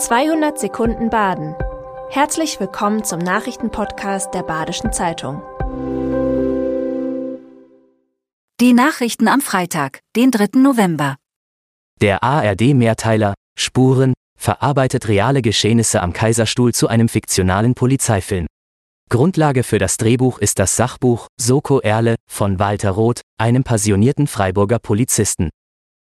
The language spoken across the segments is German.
200 Sekunden Baden. Herzlich willkommen zum Nachrichtenpodcast der Badischen Zeitung. Die Nachrichten am Freitag, den 3. November. Der ARD-Mehrteiler Spuren verarbeitet reale Geschehnisse am Kaiserstuhl zu einem fiktionalen Polizeifilm. Grundlage für das Drehbuch ist das Sachbuch Soko Erle von Walter Roth, einem passionierten Freiburger Polizisten.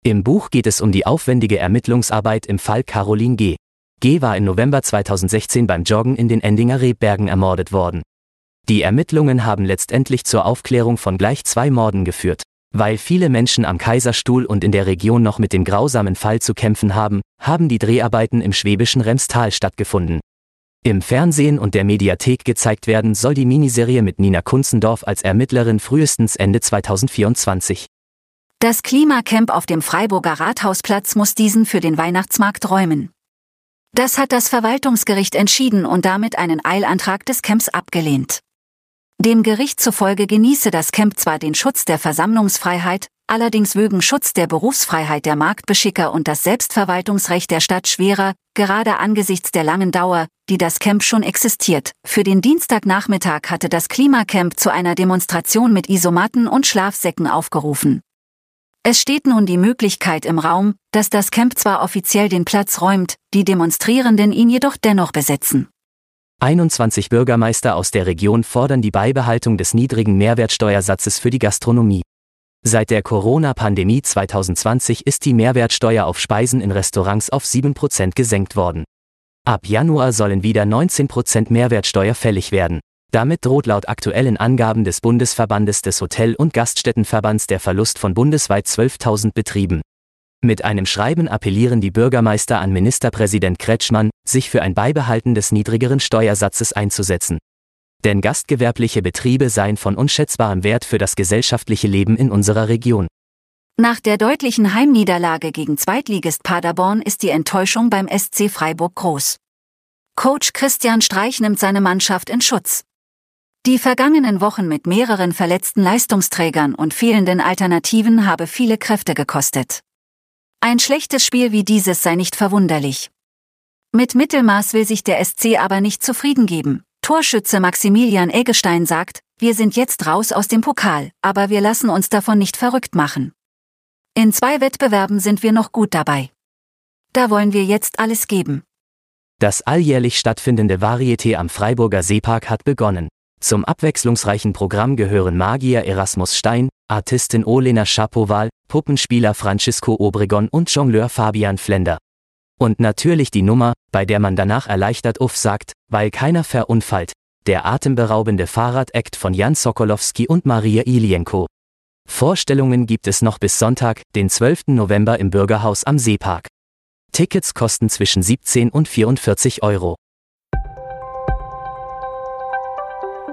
Im Buch geht es um die aufwendige Ermittlungsarbeit im Fall Caroline G. G. war im November 2016 beim Joggen in den Endinger Rebbergen ermordet worden. Die Ermittlungen haben letztendlich zur Aufklärung von gleich zwei Morden geführt. Weil viele Menschen am Kaiserstuhl und in der Region noch mit dem grausamen Fall zu kämpfen haben, haben die Dreharbeiten im schwäbischen Remstal stattgefunden. Im Fernsehen und der Mediathek gezeigt werden soll die Miniserie mit Nina Kunzendorf als Ermittlerin frühestens Ende 2024. Das Klimacamp auf dem Freiburger Rathausplatz muss diesen für den Weihnachtsmarkt räumen. Das hat das Verwaltungsgericht entschieden und damit einen Eilantrag des Camps abgelehnt. Dem Gericht zufolge genieße das Camp zwar den Schutz der Versammlungsfreiheit, allerdings wögen Schutz der Berufsfreiheit der Marktbeschicker und das Selbstverwaltungsrecht der Stadt schwerer, gerade angesichts der langen Dauer, die das Camp schon existiert. Für den Dienstagnachmittag hatte das Klimacamp zu einer Demonstration mit Isomatten und Schlafsäcken aufgerufen. Es steht nun die Möglichkeit im Raum, dass das Camp zwar offiziell den Platz räumt, die Demonstrierenden ihn jedoch dennoch besetzen. 21 Bürgermeister aus der Region fordern die Beibehaltung des niedrigen Mehrwertsteuersatzes für die Gastronomie. Seit der Corona-Pandemie 2020 ist die Mehrwertsteuer auf Speisen in Restaurants auf 7% gesenkt worden. Ab Januar sollen wieder 19% Mehrwertsteuer fällig werden. Damit droht laut aktuellen Angaben des Bundesverbandes des Hotel- und Gaststättenverbands der Verlust von bundesweit 12.000 Betrieben. Mit einem Schreiben appellieren die Bürgermeister an Ministerpräsident Kretschmann, sich für ein Beibehalten des niedrigeren Steuersatzes einzusetzen. Denn gastgewerbliche Betriebe seien von unschätzbarem Wert für das gesellschaftliche Leben in unserer Region. Nach der deutlichen Heimniederlage gegen Zweitligist Paderborn ist die Enttäuschung beim SC Freiburg groß. Coach Christian Streich nimmt seine Mannschaft in Schutz. Die vergangenen Wochen mit mehreren verletzten Leistungsträgern und fehlenden Alternativen habe viele Kräfte gekostet. Ein schlechtes Spiel wie dieses sei nicht verwunderlich. Mit Mittelmaß will sich der SC aber nicht zufrieden geben. Torschütze Maximilian Eggestein sagt, wir sind jetzt raus aus dem Pokal, aber wir lassen uns davon nicht verrückt machen. In zwei Wettbewerben sind wir noch gut dabei. Da wollen wir jetzt alles geben. Das alljährlich stattfindende Varieté am Freiburger Seepark hat begonnen. Zum abwechslungsreichen Programm gehören Magier Erasmus Stein, Artistin Olena Schapowal, Puppenspieler Francisco Obregon und Jongleur Fabian Flender. Und natürlich die Nummer, bei der man danach erleichtert Uff sagt, weil keiner verunfallt, der atemberaubende Fahrrad-Act von Jan Sokolowski und Maria Ilienko. Vorstellungen gibt es noch bis Sonntag, den 12. November im Bürgerhaus am Seepark. Tickets kosten zwischen 17 und 44 Euro.